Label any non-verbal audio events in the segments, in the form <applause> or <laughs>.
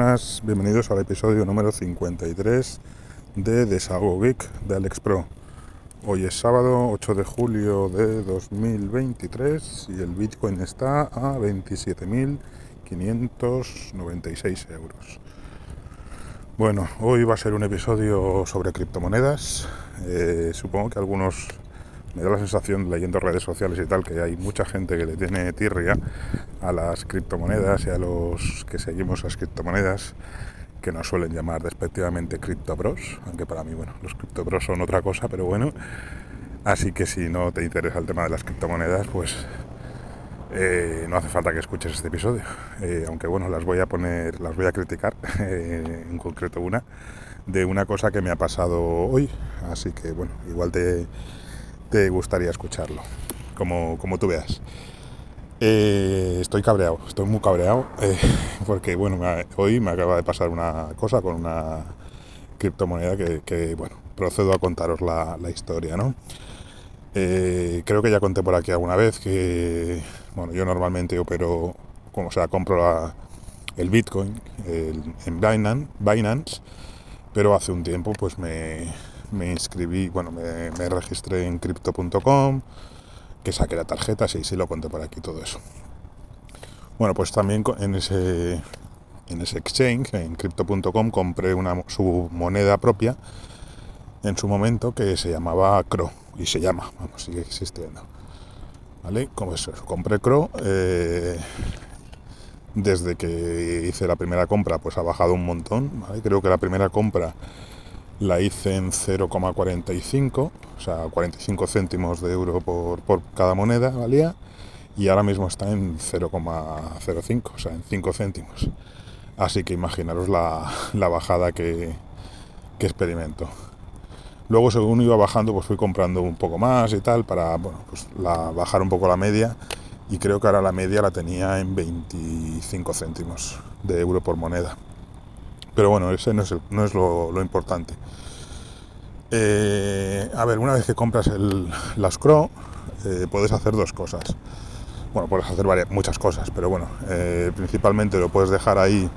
Buenas, bienvenidos al episodio número 53 de Desahogo Geek de Alex Pro. Hoy es sábado 8 de julio de 2023 y el Bitcoin está a 27.596 euros. Bueno, hoy va a ser un episodio sobre criptomonedas. Eh, supongo que algunos me da la sensación, leyendo redes sociales y tal, que hay mucha gente que le tiene tirria a las criptomonedas y a los que seguimos las criptomonedas, que nos suelen llamar despectivamente criptobros, aunque para mí, bueno, los criptobros son otra cosa, pero bueno. Así que si no te interesa el tema de las criptomonedas, pues eh, no hace falta que escuches este episodio. Eh, aunque bueno, las voy a poner, las voy a criticar, <laughs> eh, en concreto una, de una cosa que me ha pasado hoy. Así que bueno, igual te te gustaría escucharlo, como, como tú veas. Eh, estoy cabreado, estoy muy cabreado, <laughs> eh, porque bueno, hoy me acaba de pasar una cosa con una criptomoneda que, bueno, procedo a contaros la, historia, ¿no? Eh, creo que ya conté por aquí alguna vez que, bueno, yo normalmente opero, como sea, compro el Bitcoin en Binance, Binance, pero hace un tiempo pues me, me inscribí, bueno, me, registré en crypto.com, que saqué la tarjeta, sí, sí lo conté por aquí todo eso. Bueno, pues también en ese, en ese exchange, en crypto.com, compré una, su moneda propia en su momento que se llamaba CRO, y se llama, vamos, sigue existiendo. ¿Vale? Como eso, compré CRO. Eh, desde que hice la primera compra, pues ha bajado un montón. Creo que la primera compra la hice en 0,45, o sea, 45 céntimos de euro por, cada moneda valía, y ahora mismo está en 0,05, o sea, en 5 céntimos. Así que imaginaros la, bajada que, que, experimento. Luego, según iba bajando, pues fui comprando un poco más y tal, para bueno, pues la, bajar un poco la media, y creo que ahora la media la tenía en 25 céntimos de euro por moneda. Pero bueno, ese no es, no es lo, importante. Eh, a ver, una vez que compras el, las Cro, eh, puedes hacer dos cosas. Bueno, puedes hacer varias, muchas cosas, pero bueno, eh, principalmente lo puedes dejar ahí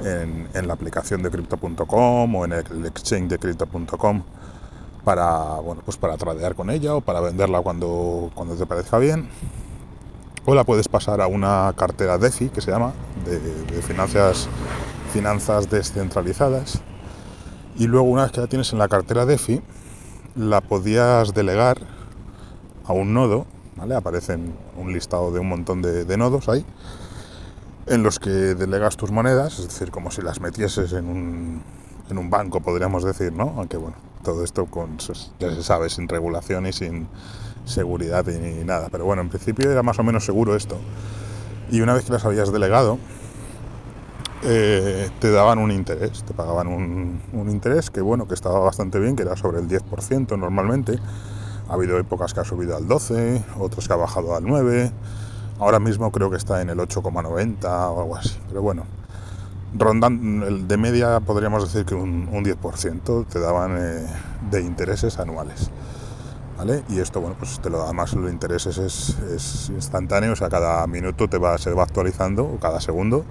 en, la aplicación de crypto.com o en el exchange de crypto.com para, bueno, pues para tradear con ella o para venderla cuando, cuando te parezca bien. O la puedes pasar a una cartera DeFi, que se llama, de finanzas finanzas descentralizadas. Y luego una vez que la tienes en la cartera DeFi, la podías delegar a un nodo, ¿vale? Aparecen un listado de un montón de, nodos ahí, en los que delegas tus monedas, es decir, como si las metieses en un, en un banco, podríamos decir, ¿no? Aunque bueno, todo esto con, ya se sabe, sin regulación y sin seguridad y nada. Pero bueno, en principio era más o menos seguro esto. Y una vez que las habías delegado, eh, te daban un interés, te pagaban un, interés que bueno, que estaba bastante bien, que era sobre el 10% normalmente. Ha habido épocas que ha subido al 12, otras que ha bajado al 9. Ahora mismo creo que está en el 8,90 o algo así. Pero bueno, rondan de media podríamos decir que un, 10% te daban eh, de intereses anuales. ¿Vale? Y esto, bueno, pues te lo da más los intereses es, es instantáneo, o sea, cada minuto te va, se va actualizando, o cada segundo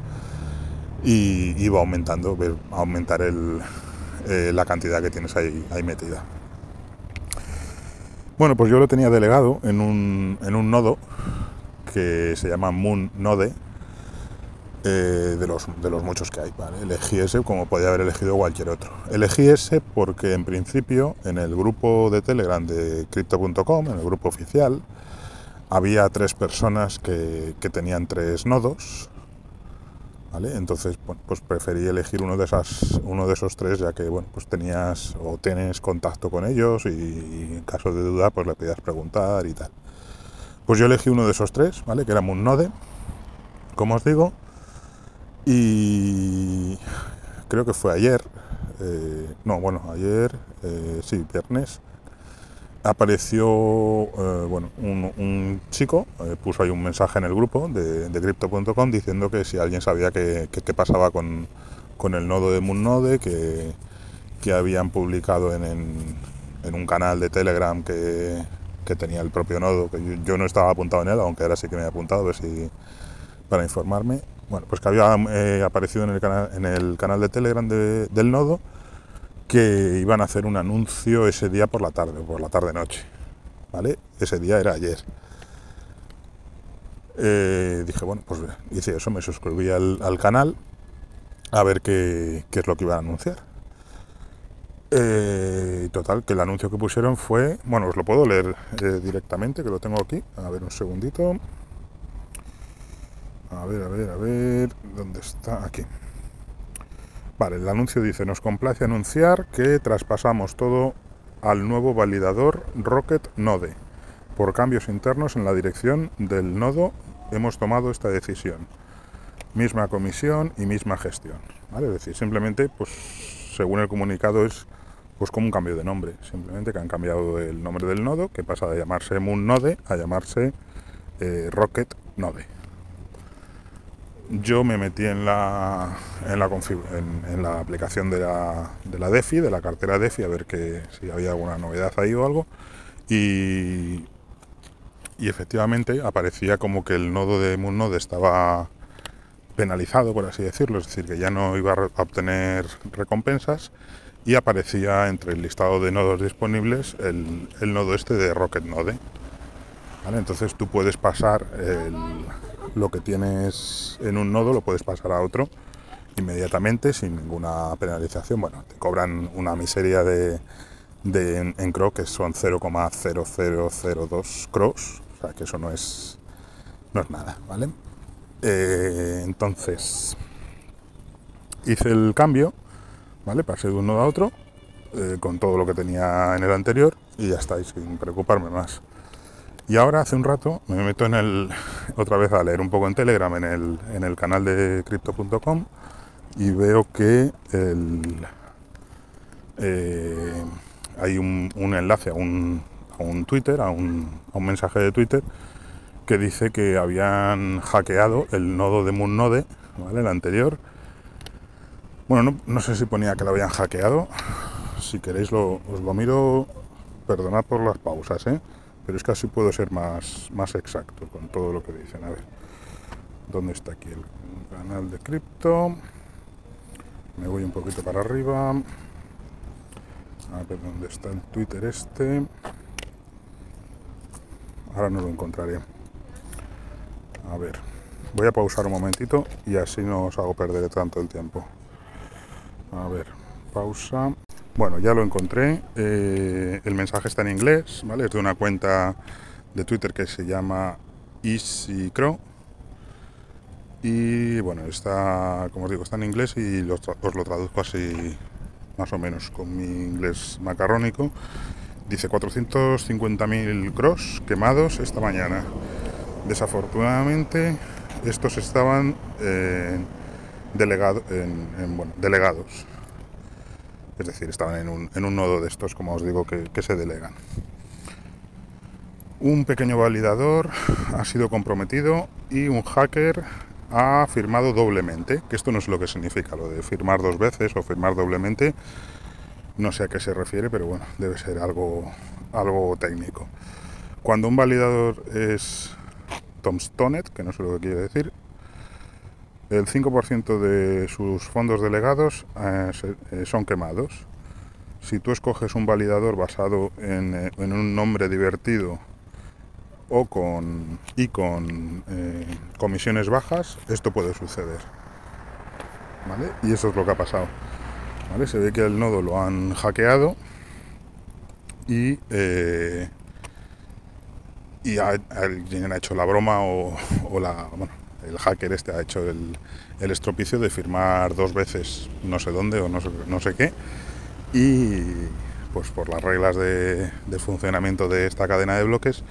y, iba va aumentando, a aumentar eh, la cantidad que tienes ahí, ahí, metida. Bueno, pues yo lo tenía delegado en un, en un nodo que se llama Moon Node, eh, de, los, de los muchos que hay. Elegí ese como podía haber elegido cualquier otro. Elegí ese porque en principio en el grupo de Telegram de Crypto.com, en el grupo oficial, había tres personas que, que tenían tres nodos entonces, pues preferí elegir uno de, esas, uno de esos tres, ya que, bueno, pues tenías o tienes contacto con ellos y, en caso de duda, pues le podías preguntar y tal. Pues yo elegí uno de esos tres, ¿vale? Que era un Node, como os digo, y creo que fue ayer, eh, no, bueno, ayer, eh, sí, viernes, apareció eh, bueno, un, chico, eh, puso ahí un mensaje en el grupo de, de crypto.com diciendo que si alguien sabía qué pasaba con, el nodo de Moonnode, que, que habían publicado en, en, un canal de Telegram que, que, tenía el propio nodo, que yo, no estaba apuntado en él, aunque ahora sí que me he apuntado a ver si, para informarme. Bueno, pues que había eh, aparecido en el, canal, en el canal de Telegram de- del nodo que iban a hacer un anuncio ese día por la tarde, por la tarde-noche. ¿Vale? Ese día era ayer. Eh, dije, bueno, pues hice eso, me suscribí al, al canal a ver qué, qué es lo que iban a anunciar. Eh, total, que el anuncio que pusieron fue, bueno, os lo puedo leer eh, directamente, que lo tengo aquí. A ver, un segundito. A ver, a ver, a ver, ¿dónde está? Aquí. Vale, el anuncio dice, nos complace anunciar que traspasamos todo al nuevo validador Rocket Node. Por cambios internos en la dirección del nodo hemos tomado esta decisión. Misma comisión y misma gestión. Es decir, simplemente, pues según el comunicado es pues como un cambio de nombre. Simplemente que han cambiado el nombre del nodo, que pasa de llamarse Moon Node a llamarse eh, Rocket Node. Yo me metí en la, en la, en, en la aplicación de la, de la DeFi, de la cartera DeFi, a ver que, si había alguna novedad ahí o algo. Y, y efectivamente aparecía como que el nodo de MoonNode estaba penalizado, por así decirlo, es decir, que ya no iba a obtener recompensas y aparecía entre el listado de nodos disponibles el, el nodo este de Rocket Node. ¿Vale? Entonces tú puedes pasar el- lo que tienes en un nodo, lo puedes pasar a otro inmediatamente sin ninguna penalización. Bueno, te cobran una miseria de, de en, en CRO que son 0,0002 CROs, o sea que eso no es, no es nada, ¿vale? Eh, entonces hice el cambio, ¿vale? Pasé de un nodo a otro eh, con todo lo que tenía en el anterior y ya está, y sin preocuparme más. Y ahora hace un rato me meto en el <laughs> otra vez a leer un poco en Telegram en el, en el canal de crypto.com y veo que el, eh, hay un, enlace a un, a un Twitter, a un, a un mensaje de Twitter que dice que habían hackeado el nodo de MoonNode, ¿vale? El anterior. Bueno, no, no sé si ponía que lo habían hackeado. Si queréis lo, os lo miro. Perdonad por las pausas, ¿eh? Pero es así puedo ser más, más exacto con todo lo que dicen. A ver, ¿dónde está aquí el canal de cripto? Me voy un poquito para arriba. A ver dónde está el Twitter este. Ahora no lo encontraré. A ver, voy a pausar un momentito y así no os hago perder tanto el tiempo. A ver, pausa. Bueno, ya lo encontré. Eh, el mensaje está en inglés, ¿vale? Es de una cuenta de Twitter que se llama EasyCrow. Y bueno, está, como os digo, está en inglés y os lo traduzco así más o menos con mi inglés macarrónico. Dice 450.000 cross quemados esta mañana. Desafortunadamente, estos estaban eh, en, bueno, delegados. Es decir, estaban en un, en un nodo de estos, como os digo, que, se delegan. Un pequeño validador ha sido comprometido y un hacker ha firmado doblemente, que esto no es lo que significa, lo de firmar dos veces o firmar doblemente, no sé a qué se refiere, pero bueno, debe ser algo, algo técnico. Cuando un validador es Tomstonet, que no sé lo que quiere decir, el 5% de sus fondos delegados eh, eh, son quemados. Si tú escoges un validador basado en, eh, un nombre divertido o con, y con comisiones bajas, esto puede suceder. ¿Vale? Y eso es lo que ha pasado. ¿Vale? Se ve que el nodo lo han hackeado y, y alguien ha hecho la broma o, la, el hacker este ha hecho el, el estropicio de firmar dos veces no sé dónde o no sé, no sé qué y pues por las reglas de, funcionamiento de esta cadena de bloques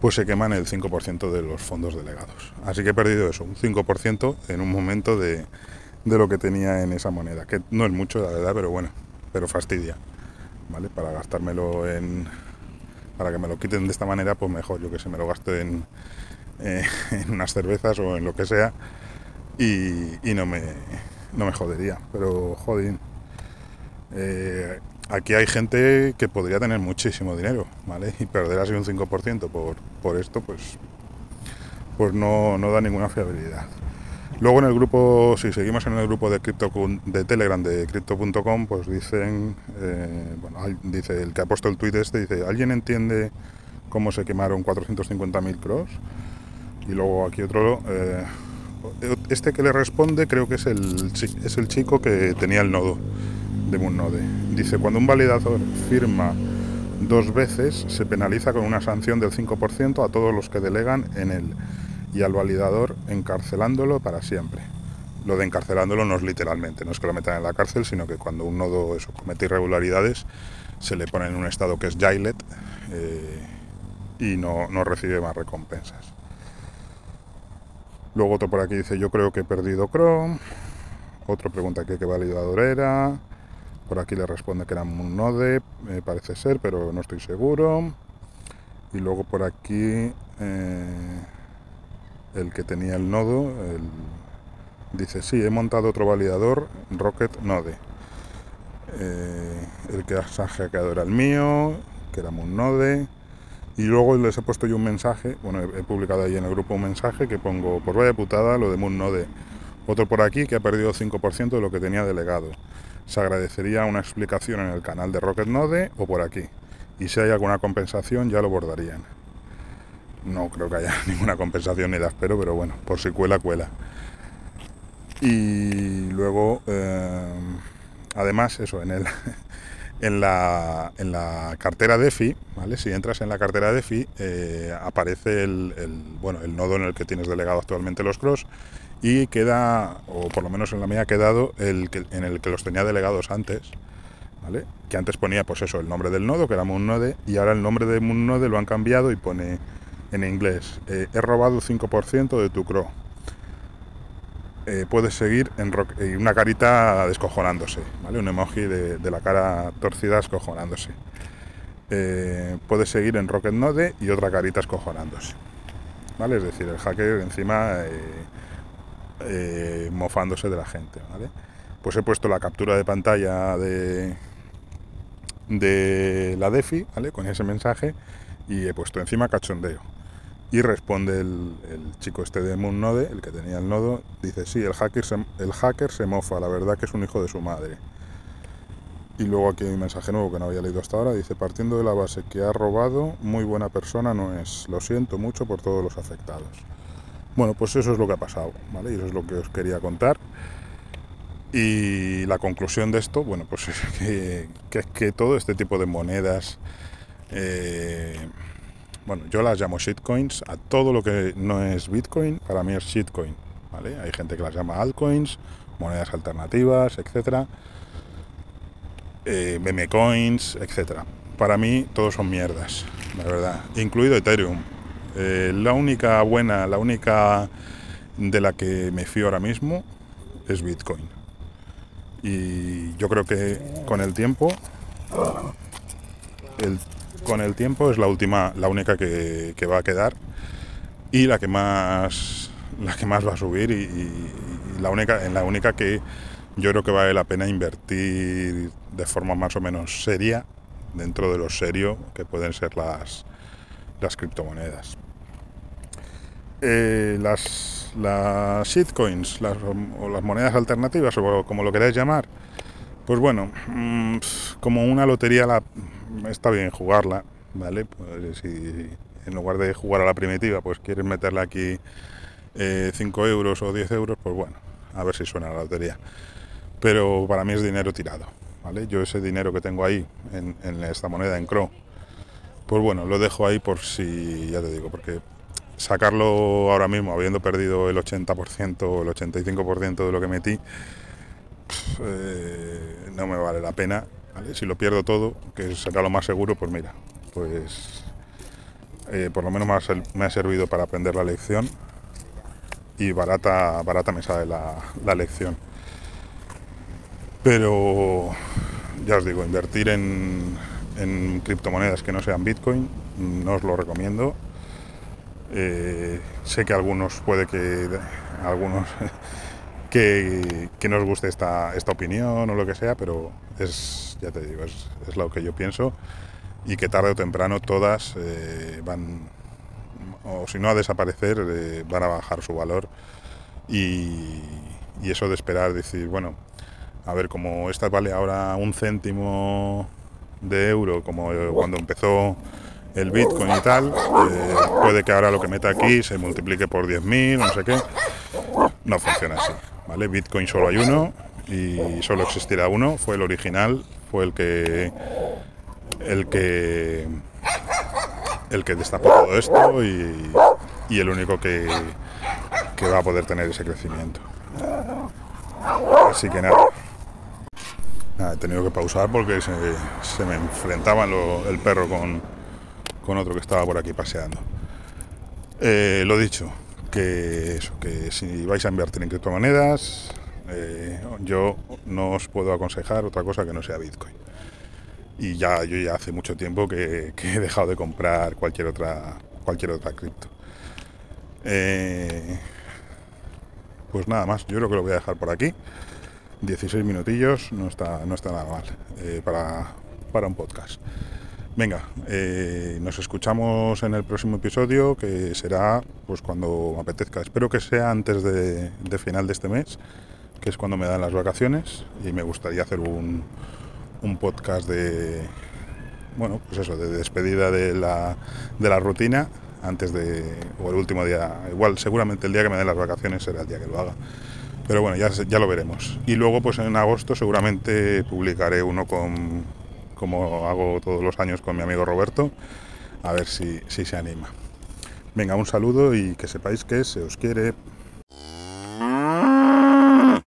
pues se queman el 5% de los fondos delegados. Así que he perdido eso, un 5% en un momento de, de lo que tenía en esa moneda, que no es mucho, la verdad, pero bueno, pero fastidia, ¿vale? Para gastármelo en... Para que me lo quiten de esta manera, pues mejor, yo que sé, me lo gasto en, eh, <laughs> en unas cervezas o en lo que sea y, no, me, no me jodería. Pero, joder, eh, aquí hay gente que podría tener muchísimo dinero, ¿vale? Y perder así un 5% por, por esto, pues, pues no, no da ninguna fiabilidad. Luego en el grupo, si seguimos en el grupo de cripto de Telegram de crypto.com, pues dicen, eh, bueno, dice el que ha puesto el tweet este, dice, ¿alguien entiende cómo se quemaron 450.000 cross? Y luego aquí otro, eh, este que le responde creo que es el, es el chico que tenía el nodo de Moonnode. Dice, cuando un validador firma dos veces, se penaliza con una sanción del 5% a todos los que delegan en él y al validador encarcelándolo para siempre. Lo de encarcelándolo no es literalmente, no es que lo metan en la cárcel, sino que cuando un nodo eso, comete irregularidades, se le pone en un estado que es Jailet eh, y no, no recibe más recompensas. Luego otro por aquí dice, yo creo que he perdido Chrome. Otro pregunta que qué validador era. Por aquí le responde que era un node, me parece ser, pero no estoy seguro. Y luego por aquí eh, el que tenía el nodo dice, sí, he montado otro validador, Rocket Node. Eh, el que ha hackeado era el mío, que era un node. Y luego les he puesto yo un mensaje, bueno, he, publicado ahí en el grupo un mensaje que pongo, por vaya putada, lo de Node. Otro por aquí que ha perdido 5% de lo que tenía delegado. Se agradecería una explicación en el canal de Rocket Node o por aquí. Y si hay alguna compensación ya lo bordarían. No creo que haya <laughs> ninguna compensación ni la espero, pero bueno, por si cuela, cuela. Y luego, eh, además, eso, en el, <laughs> en la, en la cartera DeFi, ¿vale? Si entras en la cartera DeFi, eh, aparece el, bueno, el nodo en el que tienes delegado actualmente los cross y queda, o por lo menos en la mía ha quedado, el que, en el que los tenía delegados antes, ¿vale? Que antes ponía, pues eso, el nombre del nodo, que era Moonnode, y ahora el nombre de Moonnode lo han cambiado y pone en inglés, eh, he robado 5% de tu crow eh, puedes seguir en una carita descojonándose, ¿vale? Un emoji de, la cara torcida descojonándose. Eh, puedes seguir en Rocket Node y otra carita escojonándose. ¿Vale? Es decir, el hacker encima eh, mofándose de la gente, ¿vale? Pues he puesto la captura de pantalla de, de la DeFi, ¿vale? Con ese mensaje y he puesto encima cachondeo. Y responde el, chico este de Moonnode, el que tenía el nodo, dice, sí, el hacker, se, el hacker se mofa, la verdad que es un hijo de su madre. Y luego aquí hay un mensaje nuevo que no había leído hasta ahora, dice, partiendo de la base que ha robado, muy buena persona no es, lo siento mucho por todos los afectados. Bueno, pues eso es lo que ha pasado, ¿vale? Y eso es lo que os quería contar. Y la conclusión de esto, bueno, pues <laughs> es que, que, que todo este tipo de monedas... Eh, bueno, yo las llamo shitcoins, a todo lo que no es Bitcoin, para mí es shitcoin, ¿vale? Hay gente que las llama altcoins, monedas alternativas, etcétera, eh, meme coins, etcétera. Para mí todos son mierdas, la verdad, incluido Ethereum. Eh, la única buena, la única de la que me fío ahora mismo es Bitcoin. Y yo creo que con el tiempo el con el tiempo es la última, la única que, va a quedar y la que más la que más va a subir y, la única en la única que yo creo que vale la pena invertir de forma más o menos seria dentro de lo serio que pueden ser las las criptomonedas. Eh, las las shitcoins las, o las monedas alternativas o como lo queráis llamar pues bueno, mm, como una lotería la, está bien jugarla, ¿vale? Pues si en lugar de jugar a la primitiva, pues quieres meterle aquí 5 eh, euros o 10 euros, pues bueno, a ver si suena la lotería. Pero para mí es dinero tirado, ¿vale? Yo ese dinero que tengo ahí en, esta moneda, en CRO, pues bueno, lo dejo ahí por si, ya te digo, porque sacarlo ahora mismo, habiendo perdido el 80% o el 85% de lo que metí, eh, no me vale la pena si lo pierdo todo, que será lo más seguro, pues mira, pues eh, por lo menos me ha, servido para aprender la lección y barata, barata me sale la, lección. Pero ya os digo, invertir en, criptomonedas que no sean Bitcoin no os lo recomiendo. Eh, sé que algunos puede que algunos <laughs> que, que no os guste esta, esta opinión o lo que sea, pero es, ya te digo, es, es lo que yo pienso. Y que tarde o temprano todas eh, van, o si no a desaparecer, eh, van a bajar su valor. Y, y eso de esperar, decir, bueno, a ver, como esta vale ahora un céntimo de euro, como cuando empezó el Bitcoin y tal, eh, puede que ahora lo que meta aquí se multiplique por 10.000, no sé qué. No funciona así, Bitcoin solo hay uno y solo existirá uno, fue el original, fue el que el que el que destapó todo esto y, el único que, que va a poder tener ese crecimiento. Así que nada. he tenido que pausar porque se, se me enfrentaba el perro con, con, otro que estaba por aquí paseando. Eh, lo dicho, que eso, que si vais a invertir en criptomonedas, eh, yo no os puedo aconsejar otra cosa que no sea Bitcoin. Y ya yo ya hace mucho tiempo que, he dejado de comprar cualquier otra cualquier otra cripto. Eh, pues nada más, yo creo que lo voy a dejar por aquí. 16 minutillos, no está, no está nada mal eh, para, para, un podcast. Venga, eh, nos escuchamos en el próximo episodio, que será pues cuando me apetezca. Espero que sea antes de, de, final de este mes, que es cuando me dan las vacaciones, y me gustaría hacer un, un podcast de, bueno, pues eso, de despedida de la, de la rutina antes de, o el último día, igual seguramente el día que me den las vacaciones será el día que lo haga. Pero bueno, ya, ya lo veremos. Y luego pues en agosto seguramente publicaré uno con, como hago todos los años con mi amigo Roberto, a ver si, si se anima. Venga, un saludo y que sepáis que se os quiere.